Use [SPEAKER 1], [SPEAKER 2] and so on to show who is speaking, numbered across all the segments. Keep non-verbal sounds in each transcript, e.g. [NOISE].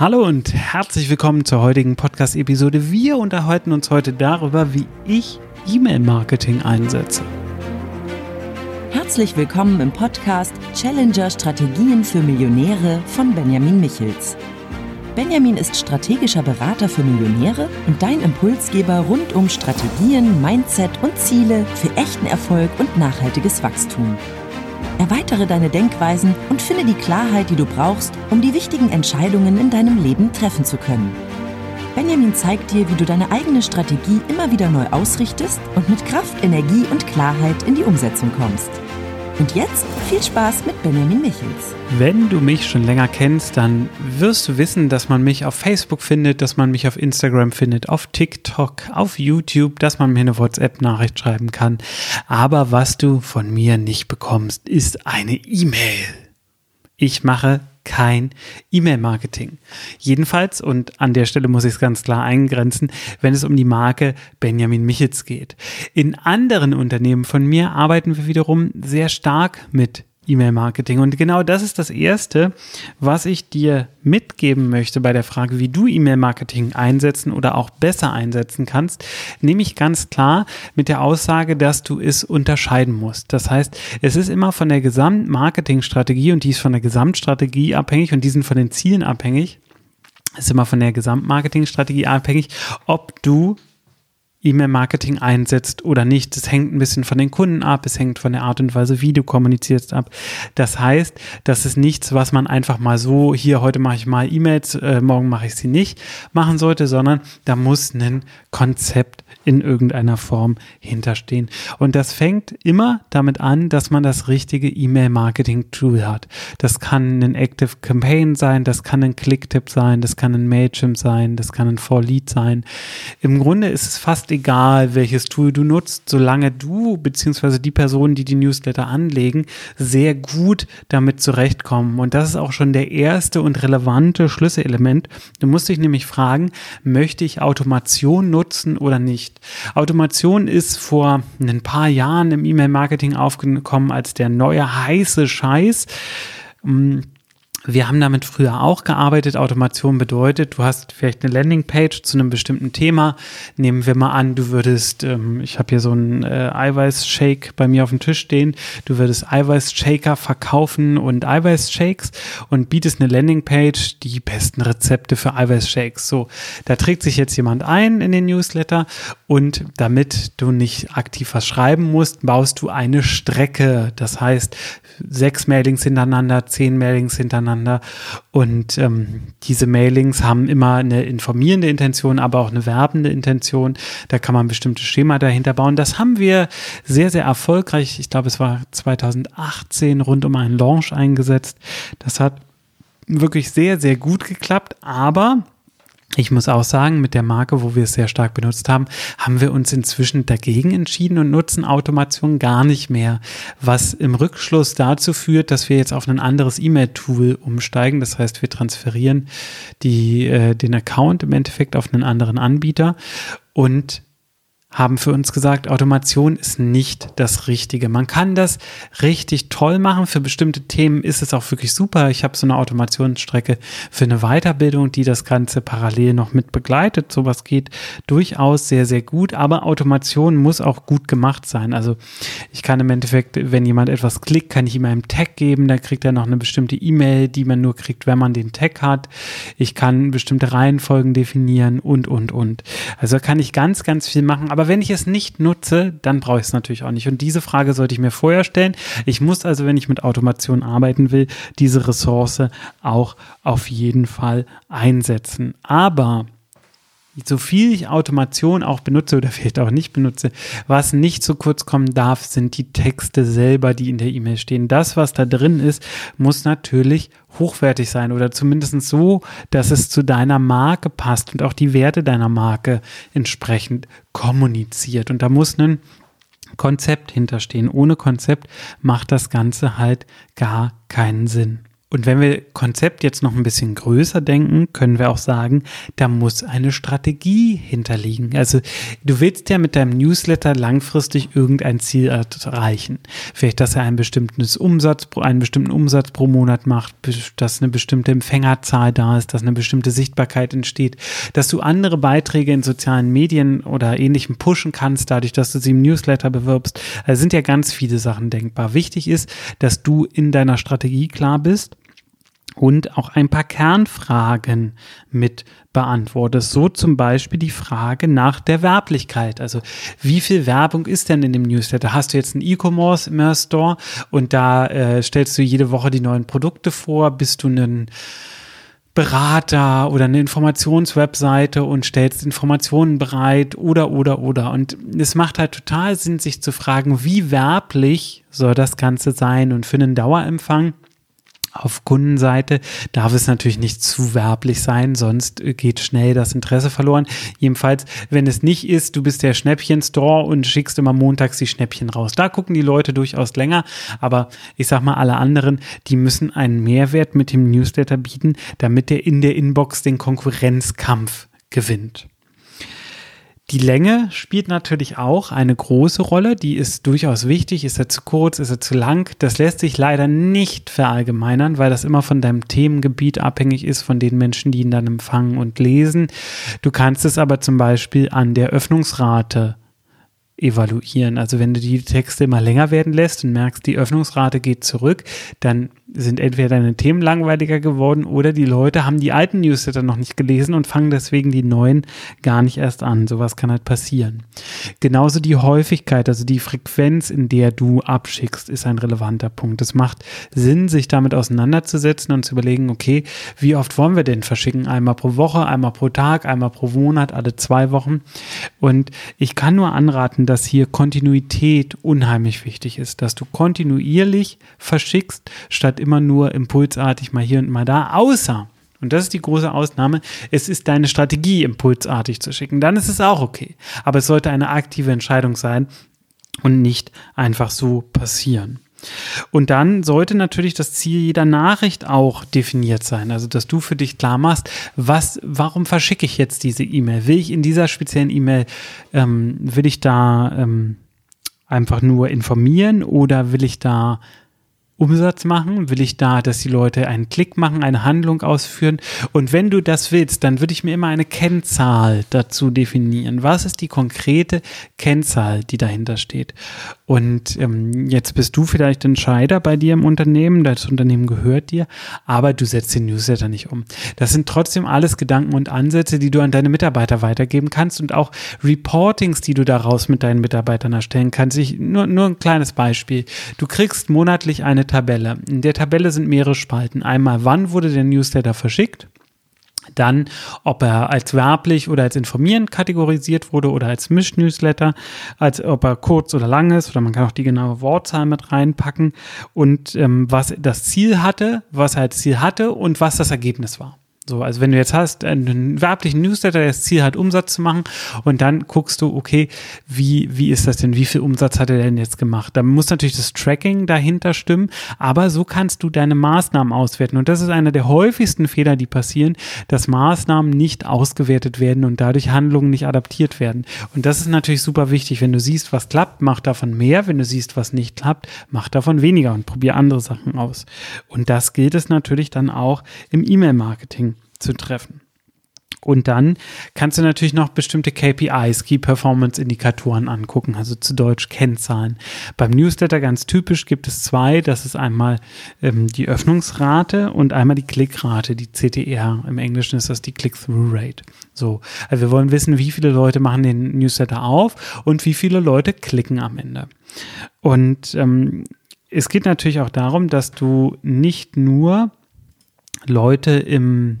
[SPEAKER 1] Hallo und herzlich willkommen zur heutigen Podcast-Episode. Wir unterhalten uns heute darüber, wie ich E-Mail-Marketing einsetze.
[SPEAKER 2] Herzlich willkommen im Podcast Challenger Strategien für Millionäre von Benjamin Michels. Benjamin ist strategischer Berater für Millionäre und dein Impulsgeber rund um Strategien, Mindset und Ziele für echten Erfolg und nachhaltiges Wachstum. Erweitere deine Denkweisen und finde die Klarheit, die du brauchst, um die wichtigen Entscheidungen in deinem Leben treffen zu können. Benjamin zeigt dir, wie du deine eigene Strategie immer wieder neu ausrichtest und mit Kraft, Energie und Klarheit in die Umsetzung kommst. Und jetzt viel Spaß mit Benjamin Michels.
[SPEAKER 1] Wenn du mich schon länger kennst, dann wirst du wissen, dass man mich auf Facebook findet, dass man mich auf Instagram findet, auf TikTok, auf YouTube, dass man mir eine WhatsApp-Nachricht schreiben kann. Aber was du von mir nicht bekommst, ist eine E-Mail. Ich mache kein E-Mail-Marketing. Jedenfalls, und an der Stelle muss ich es ganz klar eingrenzen, wenn es um die Marke Benjamin Michels geht. In anderen Unternehmen von mir arbeiten wir wiederum sehr stark mit E-Mail-Marketing. Und genau das ist das Erste, was ich dir mitgeben möchte bei der Frage, wie du E-Mail-Marketing einsetzen oder auch besser einsetzen kannst, nämlich ganz klar mit der Aussage, dass du es unterscheiden musst. Das heißt, es ist immer von der Gesamtmarketingstrategie und die ist von der Gesamtstrategie abhängig und die sind von den Zielen abhängig. Es ist immer von der Gesamtmarketingstrategie abhängig, ob du E-Mail-Marketing einsetzt oder nicht. Das hängt ein bisschen von den Kunden ab, es hängt von der Art und Weise, wie du kommunizierst ab. Das heißt, das ist nichts, was man einfach mal so, hier, heute mache ich mal E-Mails, äh, morgen mache ich sie nicht, machen sollte, sondern da muss ein Konzept in irgendeiner Form hinterstehen. Und das fängt immer damit an, dass man das richtige E-Mail-Marketing-Tool hat. Das kann ein Active Campaign sein, das kann ein Clicktip sein, das kann ein Mailchimp sein, das kann ein For Lead sein. Im Grunde ist es fast egal, welches Tool du nutzt, solange du bzw. die Personen, die die Newsletter anlegen, sehr gut damit zurechtkommen. Und das ist auch schon der erste und relevante Schlüsselelement. Du musst dich nämlich fragen, möchte ich Automation nutzen oder nicht? Automation ist vor ein paar Jahren im E-Mail-Marketing aufgekommen als der neue heiße Scheiß. Wir haben damit früher auch gearbeitet. Automation bedeutet, du hast vielleicht eine Landingpage zu einem bestimmten Thema. Nehmen wir mal an, du würdest, ähm, ich habe hier so einen äh, Eiweißshake bei mir auf dem Tisch stehen, du würdest Eiweißshaker verkaufen und Eiweißshakes und bietest eine Landingpage, die besten Rezepte für Eiweißshakes. So, da trägt sich jetzt jemand ein in den Newsletter und damit du nicht aktiv was schreiben musst, baust du eine Strecke. Das heißt, sechs Mailings hintereinander, zehn Mailings hintereinander miteinander. Und ähm, diese Mailings haben immer eine informierende Intention, aber auch eine werbende Intention. Da kann man bestimmte Schema dahinter bauen. Das haben wir sehr, sehr erfolgreich. Ich glaube, es war 2018 rund um einen Launch eingesetzt. Das hat wirklich sehr, sehr gut geklappt, aber ich muss auch sagen, mit der Marke, wo wir es sehr stark benutzt haben, haben wir uns inzwischen dagegen entschieden und nutzen Automation gar nicht mehr, was im Rückschluss dazu führt, dass wir jetzt auf ein anderes E-Mail-Tool umsteigen. Das heißt, wir transferieren die, äh, den Account im Endeffekt auf einen anderen Anbieter und haben für uns gesagt, Automation ist nicht das Richtige. Man kann das richtig toll machen. Für bestimmte Themen ist es auch wirklich super. Ich habe so eine Automationsstrecke für eine Weiterbildung, die das Ganze parallel noch mit begleitet. Sowas geht durchaus sehr, sehr gut. Aber Automation muss auch gut gemacht sein. Also ich kann im Endeffekt, wenn jemand etwas klickt, kann ich ihm einen Tag geben. Da kriegt er noch eine bestimmte E-Mail, die man nur kriegt, wenn man den Tag hat. Ich kann bestimmte Reihenfolgen definieren und, und, und. Also kann ich ganz, ganz viel machen. Aber aber wenn ich es nicht nutze, dann brauche ich es natürlich auch nicht. Und diese Frage sollte ich mir vorher stellen. Ich muss also, wenn ich mit Automation arbeiten will, diese Ressource auch auf jeden Fall einsetzen. Aber so viel ich Automation auch benutze oder [LAUGHS] vielleicht auch nicht benutze, was nicht zu kurz kommen darf, sind die Texte selber, die in der E-Mail stehen. Das, was da drin ist, muss natürlich hochwertig sein oder zumindest so, dass es zu deiner Marke passt und auch die Werte deiner Marke entsprechend kommuniziert. Und da muss ein Konzept hinterstehen. Ohne Konzept macht das Ganze halt gar keinen Sinn. Und wenn wir Konzept jetzt noch ein bisschen größer denken, können wir auch sagen, da muss eine Strategie hinterliegen. Also du willst ja mit deinem Newsletter langfristig irgendein Ziel erreichen. Vielleicht, dass er einen bestimmten Umsatz, einen bestimmten Umsatz pro Monat macht, dass eine bestimmte Empfängerzahl da ist, dass eine bestimmte Sichtbarkeit entsteht, dass du andere Beiträge in sozialen Medien oder ähnlichem pushen kannst, dadurch, dass du sie im Newsletter bewirbst. Also sind ja ganz viele Sachen denkbar. Wichtig ist, dass du in deiner Strategie klar bist und auch ein paar Kernfragen mit beantwortest. So zum Beispiel die Frage nach der Werblichkeit. Also wie viel Werbung ist denn in dem Newsletter? Hast du jetzt einen E-Commerce Store und da äh, stellst du jede Woche die neuen Produkte vor? Bist du ein Berater oder eine Informationswebseite und stellst Informationen bereit oder oder oder. Und es macht halt total Sinn, sich zu fragen, wie werblich soll das Ganze sein? Und für einen Dauerempfang auf Kundenseite darf es natürlich nicht zu werblich sein, sonst geht schnell das Interesse verloren. Jedenfalls, wenn es nicht ist, du bist der Schnäppchen-Store und schickst immer montags die Schnäppchen raus. Da gucken die Leute durchaus länger, aber ich sag mal, alle anderen, die müssen einen Mehrwert mit dem Newsletter bieten, damit der in der Inbox den Konkurrenzkampf gewinnt. Die Länge spielt natürlich auch eine große Rolle. Die ist durchaus wichtig. Ist er zu kurz? Ist er zu lang? Das lässt sich leider nicht verallgemeinern, weil das immer von deinem Themengebiet abhängig ist, von den Menschen, die ihn dann empfangen und lesen. Du kannst es aber zum Beispiel an der Öffnungsrate evaluieren. Also wenn du die Texte immer länger werden lässt und merkst, die Öffnungsrate geht zurück, dann sind entweder deine Themen langweiliger geworden oder die Leute haben die alten Newsletter noch nicht gelesen und fangen deswegen die neuen gar nicht erst an. Sowas kann halt passieren. Genauso die Häufigkeit, also die Frequenz, in der du abschickst, ist ein relevanter Punkt. Es macht Sinn, sich damit auseinanderzusetzen und zu überlegen, okay, wie oft wollen wir denn verschicken? Einmal pro Woche, einmal pro Tag, einmal pro Monat, alle zwei Wochen. Und ich kann nur anraten, dass hier Kontinuität unheimlich wichtig ist, dass du kontinuierlich verschickst, statt immer nur impulsartig mal hier und mal da, außer und das ist die große Ausnahme. Es ist deine Strategie, impulsartig zu schicken. Dann ist es auch okay. Aber es sollte eine aktive Entscheidung sein und nicht einfach so passieren. Und dann sollte natürlich das Ziel jeder Nachricht auch definiert sein. Also, dass du für dich klar machst, was, warum verschicke ich jetzt diese E-Mail? Will ich in dieser speziellen E-Mail, ähm, will ich da ähm, einfach nur informieren oder will ich da Umsatz machen? Will ich da, dass die Leute einen Klick machen, eine Handlung ausführen? Und wenn du das willst, dann würde ich mir immer eine Kennzahl dazu definieren. Was ist die konkrete Kennzahl, die dahinter steht? Und ähm, jetzt bist du vielleicht Entscheider bei dir im Unternehmen, das Unternehmen gehört dir, aber du setzt den Newsletter nicht um. Das sind trotzdem alles Gedanken und Ansätze, die du an deine Mitarbeiter weitergeben kannst und auch Reportings, die du daraus mit deinen Mitarbeitern erstellen kannst. Ich, nur, nur ein kleines Beispiel. Du kriegst monatlich eine Tabelle. In der Tabelle sind mehrere Spalten. Einmal, wann wurde der Newsletter verschickt? Dann, ob er als werblich oder als informierend kategorisiert wurde oder als Mischnewsletter, als ob er kurz oder lang ist oder man kann auch die genaue Wortzahl mit reinpacken und ähm, was das Ziel hatte, was er als Ziel hatte und was das Ergebnis war. So, also wenn du jetzt hast einen werblichen Newsletter, der das Ziel hat, Umsatz zu machen und dann guckst du, okay, wie, wie ist das denn? Wie viel Umsatz hat er denn jetzt gemacht? Da muss natürlich das Tracking dahinter stimmen, aber so kannst du deine Maßnahmen auswerten. Und das ist einer der häufigsten Fehler, die passieren, dass Maßnahmen nicht ausgewertet werden und dadurch Handlungen nicht adaptiert werden. Und das ist natürlich super wichtig. Wenn du siehst, was klappt, mach davon mehr. Wenn du siehst, was nicht klappt, mach davon weniger und probier andere Sachen aus. Und das gilt es natürlich dann auch im E-Mail-Marketing zu treffen. Und dann kannst du natürlich noch bestimmte KPIs, Key Performance Indikatoren angucken, also zu Deutsch Kennzahlen. Beim Newsletter ganz typisch gibt es zwei. Das ist einmal ähm, die Öffnungsrate und einmal die Klickrate, die CTR. Im Englischen ist das die Click-Through-Rate. So, also wir wollen wissen, wie viele Leute machen den Newsletter auf und wie viele Leute klicken am Ende. Und ähm, es geht natürlich auch darum, dass du nicht nur Leute im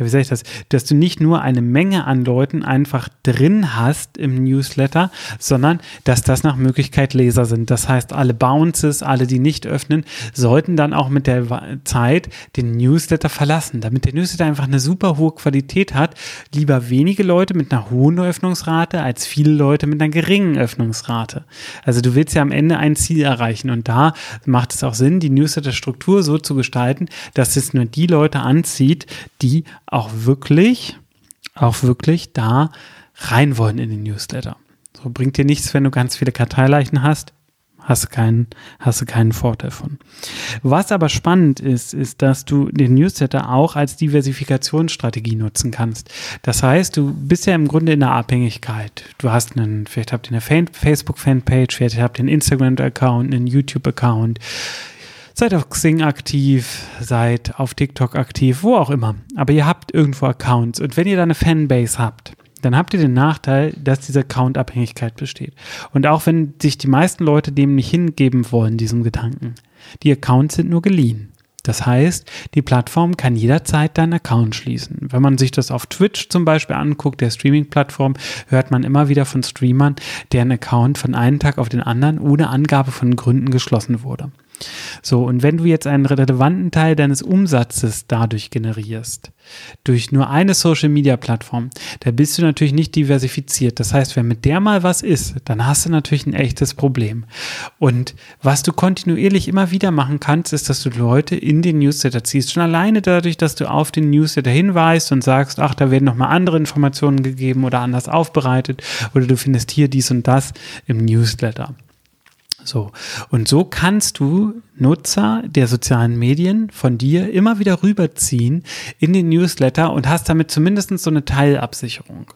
[SPEAKER 1] ja, wie sage ich das, dass du nicht nur eine Menge an Leuten einfach drin hast im Newsletter, sondern dass das nach Möglichkeit Leser sind. Das heißt, alle Bounces, alle, die nicht öffnen, sollten dann auch mit der Zeit den Newsletter verlassen, damit der Newsletter einfach eine super hohe Qualität hat. Lieber wenige Leute mit einer hohen Öffnungsrate als viele Leute mit einer geringen Öffnungsrate. Also du willst ja am Ende ein Ziel erreichen und da macht es auch Sinn, die Newsletter-Struktur so zu gestalten, dass es nur die Leute anzieht, die auch wirklich, auch wirklich da rein wollen in den Newsletter. So bringt dir nichts, wenn du ganz viele Karteileichen hast. Hast du keinen, hast du keinen Vorteil von. Was aber spannend ist, ist, dass du den Newsletter auch als Diversifikationsstrategie nutzen kannst. Das heißt, du bist ja im Grunde in der Abhängigkeit. Du hast einen, vielleicht habt ihr eine Facebook-Fanpage, vielleicht habt ihr einen Instagram-Account, einen YouTube-Account Seid auf Xing aktiv, seid auf TikTok aktiv, wo auch immer. Aber ihr habt irgendwo Accounts. Und wenn ihr da eine Fanbase habt, dann habt ihr den Nachteil, dass diese Account-Abhängigkeit besteht. Und auch wenn sich die meisten Leute dem nicht hingeben wollen, diesem Gedanken, die Accounts sind nur geliehen. Das heißt, die Plattform kann jederzeit deinen Account schließen. Wenn man sich das auf Twitch zum Beispiel anguckt, der Streaming-Plattform, hört man immer wieder von Streamern, deren Account von einem Tag auf den anderen ohne Angabe von Gründen geschlossen wurde. So, und wenn du jetzt einen relevanten Teil deines Umsatzes dadurch generierst, durch nur eine Social-Media-Plattform, da bist du natürlich nicht diversifiziert. Das heißt, wenn mit der mal was ist, dann hast du natürlich ein echtes Problem. Und was du kontinuierlich immer wieder machen kannst, ist, dass du Leute in den Newsletter ziehst. Schon alleine dadurch, dass du auf den Newsletter hinweist und sagst, ach, da werden nochmal andere Informationen gegeben oder anders aufbereitet oder du findest hier dies und das im Newsletter. So. Und so kannst du Nutzer der sozialen Medien von dir immer wieder rüberziehen in den Newsletter und hast damit zumindest so eine Teilabsicherung.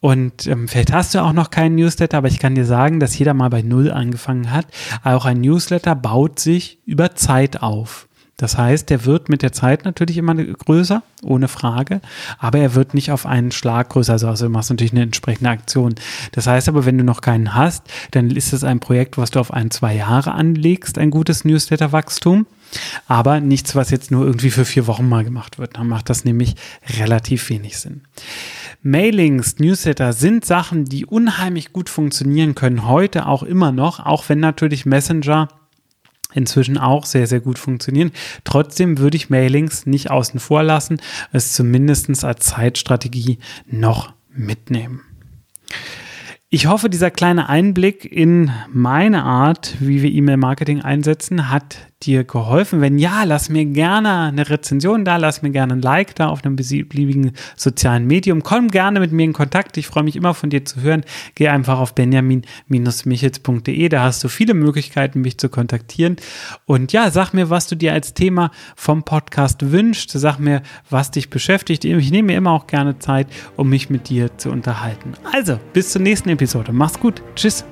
[SPEAKER 1] Und ähm, vielleicht hast du auch noch keinen Newsletter, aber ich kann dir sagen, dass jeder mal bei Null angefangen hat. Auch ein Newsletter baut sich über Zeit auf. Das heißt, der wird mit der Zeit natürlich immer größer, ohne Frage, aber er wird nicht auf einen Schlag größer. Also, also du machst natürlich eine entsprechende Aktion. Das heißt aber, wenn du noch keinen hast, dann ist es ein Projekt, was du auf ein, zwei Jahre anlegst, ein gutes Newsletter-Wachstum. Aber nichts, was jetzt nur irgendwie für vier Wochen mal gemacht wird. Dann macht das nämlich relativ wenig Sinn. Mailings, Newsletter sind Sachen, die unheimlich gut funktionieren können, heute auch immer noch, auch wenn natürlich Messenger inzwischen auch sehr, sehr gut funktionieren. Trotzdem würde ich Mailings nicht außen vor lassen, es zumindest als Zeitstrategie noch mitnehmen. Ich hoffe, dieser kleine Einblick in meine Art, wie wir E-Mail-Marketing einsetzen, hat dir geholfen? Wenn ja, lass mir gerne eine Rezension da, lass mir gerne ein Like da auf einem beliebigen sozialen Medium. Komm gerne mit mir in Kontakt. Ich freue mich immer von dir zu hören. Geh einfach auf benjamin-michels.de. Da hast du viele Möglichkeiten, mich zu kontaktieren. Und ja, sag mir, was du dir als Thema vom Podcast wünschst. Sag mir, was dich beschäftigt. Ich nehme mir immer auch gerne Zeit, um mich mit dir zu unterhalten. Also, bis zur nächsten Episode. Mach's gut. Tschüss.